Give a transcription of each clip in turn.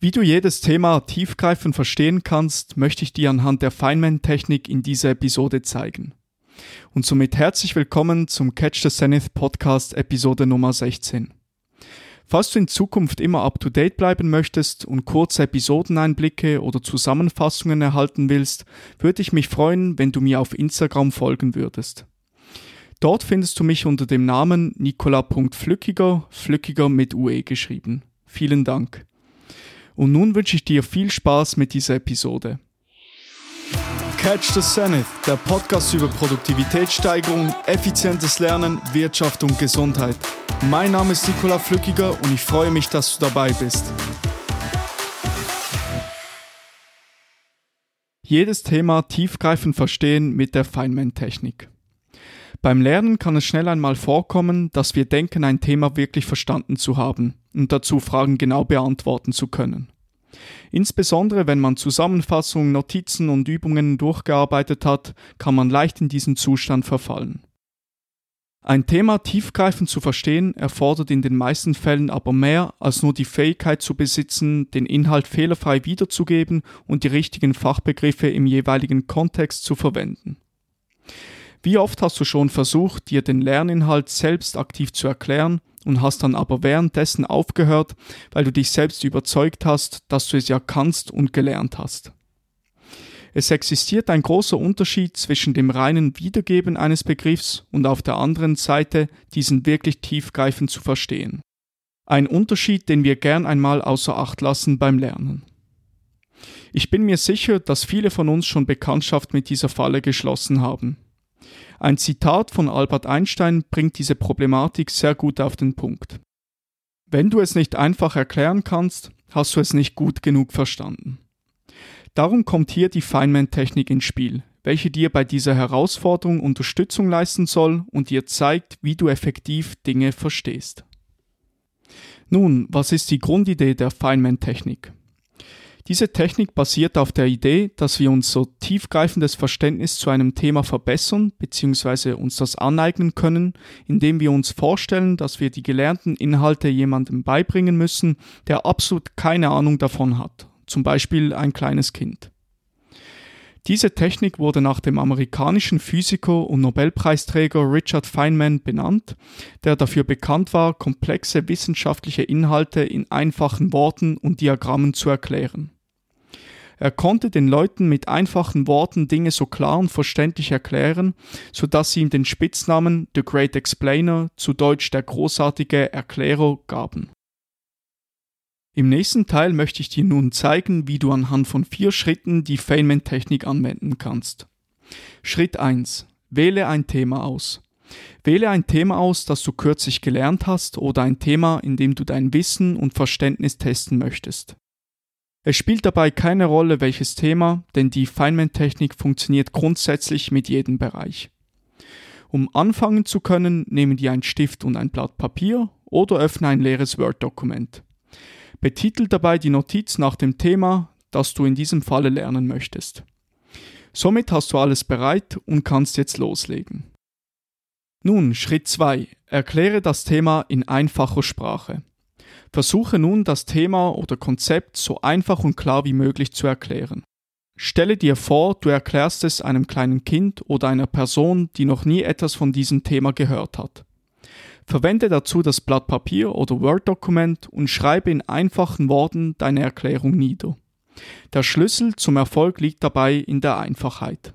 Wie du jedes Thema tiefgreifend verstehen kannst, möchte ich dir anhand der Feynman-Technik in dieser Episode zeigen. Und somit herzlich willkommen zum Catch the Zenith Podcast Episode Nummer 16. Falls du in Zukunft immer up-to-date bleiben möchtest und kurze Episodeneinblicke oder Zusammenfassungen erhalten willst, würde ich mich freuen, wenn du mir auf Instagram folgen würdest. Dort findest du mich unter dem Namen nicola.flückiger, Flückiger mit UE geschrieben. Vielen Dank. Und nun wünsche ich dir viel Spaß mit dieser Episode. Catch the Zenith, der Podcast über Produktivitätssteigerung, effizientes Lernen, Wirtschaft und Gesundheit. Mein Name ist Nicola Flückiger und ich freue mich, dass du dabei bist. Jedes Thema tiefgreifend verstehen mit der Feynman-Technik. Beim Lernen kann es schnell einmal vorkommen, dass wir denken, ein Thema wirklich verstanden zu haben und dazu Fragen genau beantworten zu können. Insbesondere wenn man Zusammenfassungen, Notizen und Übungen durchgearbeitet hat, kann man leicht in diesen Zustand verfallen. Ein Thema tiefgreifend zu verstehen erfordert in den meisten Fällen aber mehr als nur die Fähigkeit zu besitzen, den Inhalt fehlerfrei wiederzugeben und die richtigen Fachbegriffe im jeweiligen Kontext zu verwenden. Wie oft hast du schon versucht, dir den Lerninhalt selbst aktiv zu erklären und hast dann aber währenddessen aufgehört, weil du dich selbst überzeugt hast, dass du es ja kannst und gelernt hast. Es existiert ein großer Unterschied zwischen dem reinen Wiedergeben eines Begriffs und auf der anderen Seite diesen wirklich tiefgreifend zu verstehen. Ein Unterschied, den wir gern einmal außer Acht lassen beim Lernen. Ich bin mir sicher, dass viele von uns schon Bekanntschaft mit dieser Falle geschlossen haben. Ein Zitat von Albert Einstein bringt diese Problematik sehr gut auf den Punkt. Wenn du es nicht einfach erklären kannst, hast du es nicht gut genug verstanden. Darum kommt hier die Feynman-Technik ins Spiel, welche dir bei dieser Herausforderung Unterstützung leisten soll und dir zeigt, wie du effektiv Dinge verstehst. Nun, was ist die Grundidee der Feynman-Technik? Diese Technik basiert auf der Idee, dass wir unser tiefgreifendes Verständnis zu einem Thema verbessern bzw. uns das aneignen können, indem wir uns vorstellen, dass wir die gelernten Inhalte jemandem beibringen müssen, der absolut keine Ahnung davon hat, zum Beispiel ein kleines Kind. Diese Technik wurde nach dem amerikanischen Physiker und Nobelpreisträger Richard Feynman benannt, der dafür bekannt war, komplexe wissenschaftliche Inhalte in einfachen Worten und Diagrammen zu erklären. Er konnte den Leuten mit einfachen Worten Dinge so klar und verständlich erklären, so dass sie ihm den Spitznamen The Great Explainer, zu Deutsch der großartige Erklärer, gaben. Im nächsten Teil möchte ich dir nun zeigen, wie du anhand von vier Schritten die Feynman-Technik anwenden kannst. Schritt 1. Wähle ein Thema aus. Wähle ein Thema aus, das du kürzlich gelernt hast oder ein Thema, in dem du dein Wissen und Verständnis testen möchtest. Es spielt dabei keine Rolle, welches Thema, denn die Feynman-Technik funktioniert grundsätzlich mit jedem Bereich. Um anfangen zu können, nehmen dir ein Stift und ein Blatt Papier oder öffne ein leeres Word-Dokument. Betitel dabei die Notiz nach dem Thema, das du in diesem Falle lernen möchtest. Somit hast du alles bereit und kannst jetzt loslegen. Nun, Schritt 2. Erkläre das Thema in einfacher Sprache. Versuche nun das Thema oder Konzept so einfach und klar wie möglich zu erklären. Stelle dir vor, du erklärst es einem kleinen Kind oder einer Person, die noch nie etwas von diesem Thema gehört hat. Verwende dazu das Blatt Papier oder Word-Dokument und schreibe in einfachen Worten deine Erklärung nieder. Der Schlüssel zum Erfolg liegt dabei in der Einfachheit.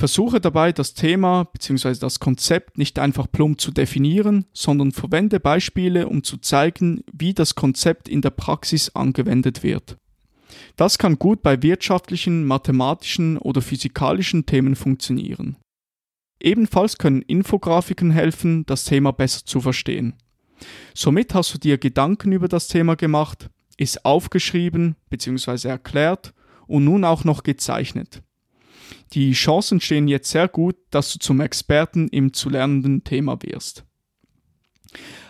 Versuche dabei, das Thema bzw. das Konzept nicht einfach plump zu definieren, sondern verwende Beispiele, um zu zeigen, wie das Konzept in der Praxis angewendet wird. Das kann gut bei wirtschaftlichen, mathematischen oder physikalischen Themen funktionieren. Ebenfalls können Infografiken helfen, das Thema besser zu verstehen. Somit hast du dir Gedanken über das Thema gemacht, ist aufgeschrieben bzw. erklärt und nun auch noch gezeichnet. Die Chancen stehen jetzt sehr gut, dass du zum Experten im zu lernenden Thema wirst.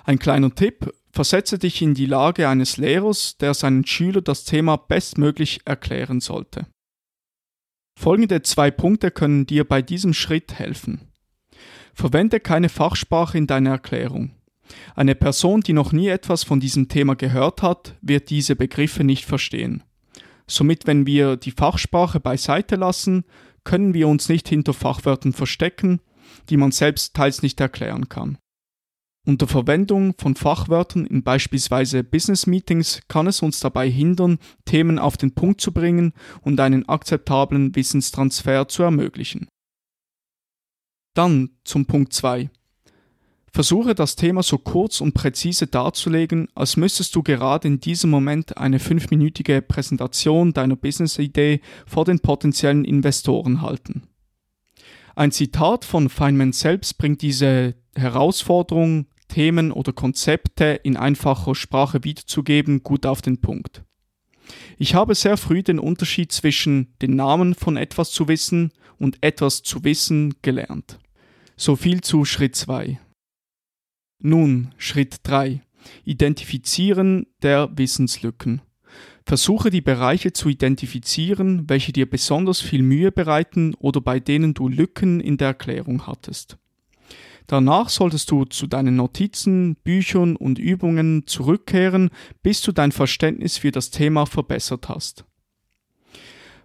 Ein kleiner Tipp, versetze dich in die Lage eines Lehrers, der seinen Schüler das Thema bestmöglich erklären sollte. Folgende zwei Punkte können dir bei diesem Schritt helfen. Verwende keine Fachsprache in deiner Erklärung. Eine Person, die noch nie etwas von diesem Thema gehört hat, wird diese Begriffe nicht verstehen. Somit, wenn wir die Fachsprache beiseite lassen, können wir uns nicht hinter Fachwörtern verstecken, die man selbst teils nicht erklären kann. Unter Verwendung von Fachwörtern in beispielsweise Business Meetings kann es uns dabei hindern, Themen auf den Punkt zu bringen und einen akzeptablen Wissenstransfer zu ermöglichen. Dann zum Punkt 2. Versuche das Thema so kurz und präzise darzulegen, als müsstest du gerade in diesem Moment eine fünfminütige Präsentation deiner Business-Idee vor den potenziellen Investoren halten. Ein Zitat von Feynman selbst bringt diese Herausforderung, Themen oder Konzepte in einfacher Sprache wiederzugeben, gut auf den Punkt. Ich habe sehr früh den Unterschied zwischen den Namen von etwas zu wissen und etwas zu wissen gelernt. So viel zu Schritt 2. Nun, Schritt 3. Identifizieren der Wissenslücken. Versuche die Bereiche zu identifizieren, welche dir besonders viel Mühe bereiten oder bei denen du Lücken in der Erklärung hattest. Danach solltest du zu deinen Notizen, Büchern und Übungen zurückkehren, bis du dein Verständnis für das Thema verbessert hast.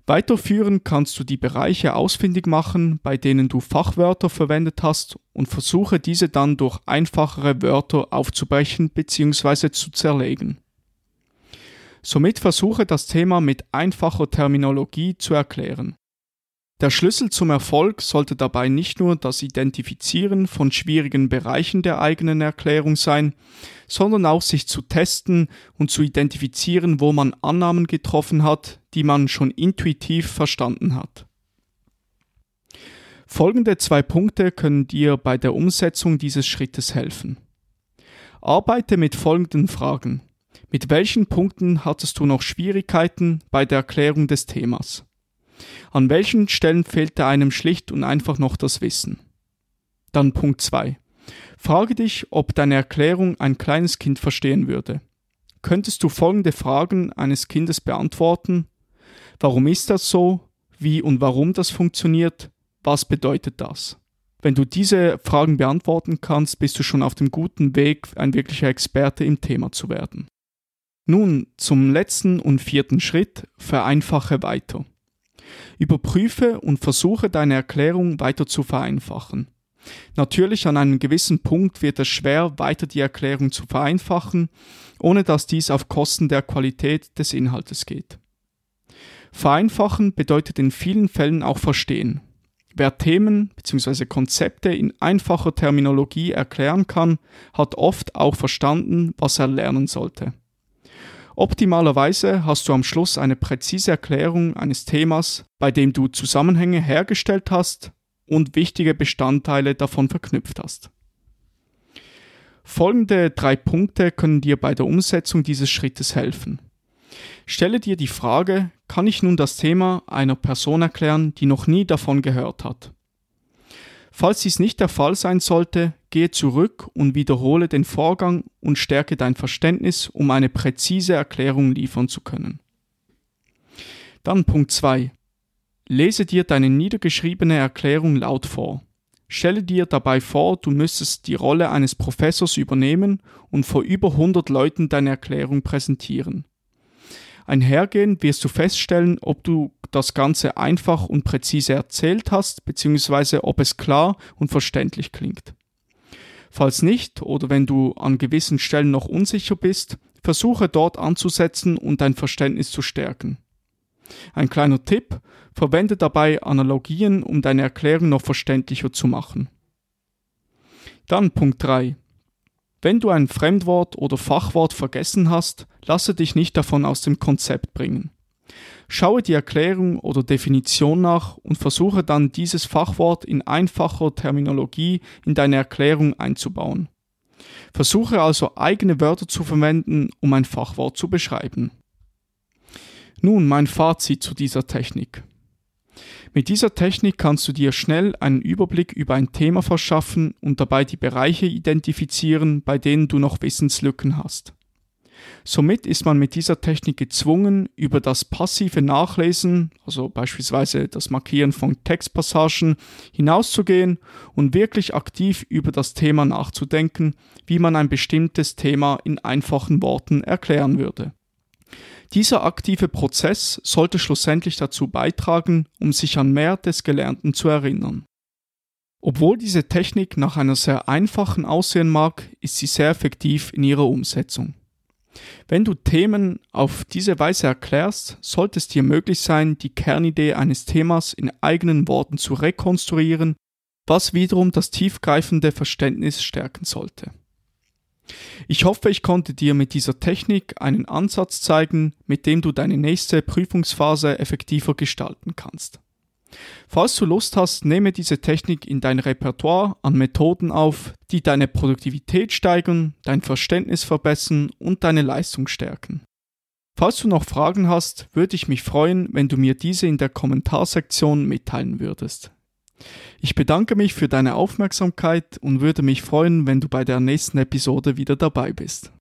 Weiterführen kannst du die Bereiche ausfindig machen, bei denen du Fachwörter verwendet hast und versuche diese dann durch einfachere Wörter aufzubrechen bzw. zu zerlegen. Somit versuche das Thema mit einfacher Terminologie zu erklären. Der Schlüssel zum Erfolg sollte dabei nicht nur das Identifizieren von schwierigen Bereichen der eigenen Erklärung sein, sondern auch sich zu testen und zu identifizieren, wo man Annahmen getroffen hat, die man schon intuitiv verstanden hat. Folgende zwei Punkte können dir bei der Umsetzung dieses Schrittes helfen. Arbeite mit folgenden Fragen. Mit welchen Punkten hattest du noch Schwierigkeiten bei der Erklärung des Themas? An welchen Stellen fehlte einem schlicht und einfach noch das Wissen? Dann Punkt 2. Frage dich, ob deine Erklärung ein kleines Kind verstehen würde. Könntest du folgende Fragen eines Kindes beantworten? Warum ist das so? Wie und warum das funktioniert? Was bedeutet das? Wenn du diese Fragen beantworten kannst, bist du schon auf dem guten Weg, ein wirklicher Experte im Thema zu werden. Nun zum letzten und vierten Schritt, vereinfache weiter. Überprüfe und versuche deine Erklärung weiter zu vereinfachen. Natürlich an einem gewissen Punkt wird es schwer, weiter die Erklärung zu vereinfachen, ohne dass dies auf Kosten der Qualität des Inhaltes geht. Vereinfachen bedeutet in vielen Fällen auch verstehen. Wer Themen bzw. Konzepte in einfacher Terminologie erklären kann, hat oft auch verstanden, was er lernen sollte. Optimalerweise hast du am Schluss eine präzise Erklärung eines Themas, bei dem du Zusammenhänge hergestellt hast und wichtige Bestandteile davon verknüpft hast. Folgende drei Punkte können dir bei der Umsetzung dieses Schrittes helfen. Stelle dir die Frage, kann ich nun das Thema einer Person erklären, die noch nie davon gehört hat? Falls dies nicht der Fall sein sollte, gehe zurück und wiederhole den Vorgang und stärke dein Verständnis, um eine präzise Erklärung liefern zu können. Dann Punkt 2. Lese dir deine niedergeschriebene Erklärung laut vor. Stelle dir dabei vor, du müsstest die Rolle eines Professors übernehmen und vor über 100 Leuten deine Erklärung präsentieren. Einhergehend wirst du feststellen, ob du das Ganze einfach und präzise erzählt hast, beziehungsweise ob es klar und verständlich klingt. Falls nicht oder wenn du an gewissen Stellen noch unsicher bist, versuche dort anzusetzen und dein Verständnis zu stärken. Ein kleiner Tipp, verwende dabei Analogien, um deine Erklärung noch verständlicher zu machen. Dann Punkt 3. Wenn du ein Fremdwort oder Fachwort vergessen hast, lasse dich nicht davon aus dem Konzept bringen. Schaue die Erklärung oder Definition nach und versuche dann dieses Fachwort in einfacher Terminologie in deine Erklärung einzubauen. Versuche also eigene Wörter zu verwenden, um ein Fachwort zu beschreiben. Nun mein Fazit zu dieser Technik. Mit dieser Technik kannst du dir schnell einen Überblick über ein Thema verschaffen und dabei die Bereiche identifizieren, bei denen du noch Wissenslücken hast. Somit ist man mit dieser Technik gezwungen, über das passive Nachlesen, also beispielsweise das Markieren von Textpassagen, hinauszugehen und wirklich aktiv über das Thema nachzudenken, wie man ein bestimmtes Thema in einfachen Worten erklären würde. Dieser aktive Prozess sollte schlussendlich dazu beitragen, um sich an mehr des Gelernten zu erinnern. Obwohl diese Technik nach einer sehr einfachen aussehen mag, ist sie sehr effektiv in ihrer Umsetzung. Wenn du Themen auf diese Weise erklärst, sollte es dir möglich sein, die Kernidee eines Themas in eigenen Worten zu rekonstruieren, was wiederum das tiefgreifende Verständnis stärken sollte. Ich hoffe, ich konnte dir mit dieser Technik einen Ansatz zeigen, mit dem du deine nächste Prüfungsphase effektiver gestalten kannst. Falls du Lust hast, nehme diese Technik in dein Repertoire an Methoden auf, die deine Produktivität steigern, dein Verständnis verbessern und deine Leistung stärken. Falls du noch Fragen hast, würde ich mich freuen, wenn du mir diese in der Kommentarsektion mitteilen würdest. Ich bedanke mich für deine Aufmerksamkeit und würde mich freuen, wenn du bei der nächsten Episode wieder dabei bist.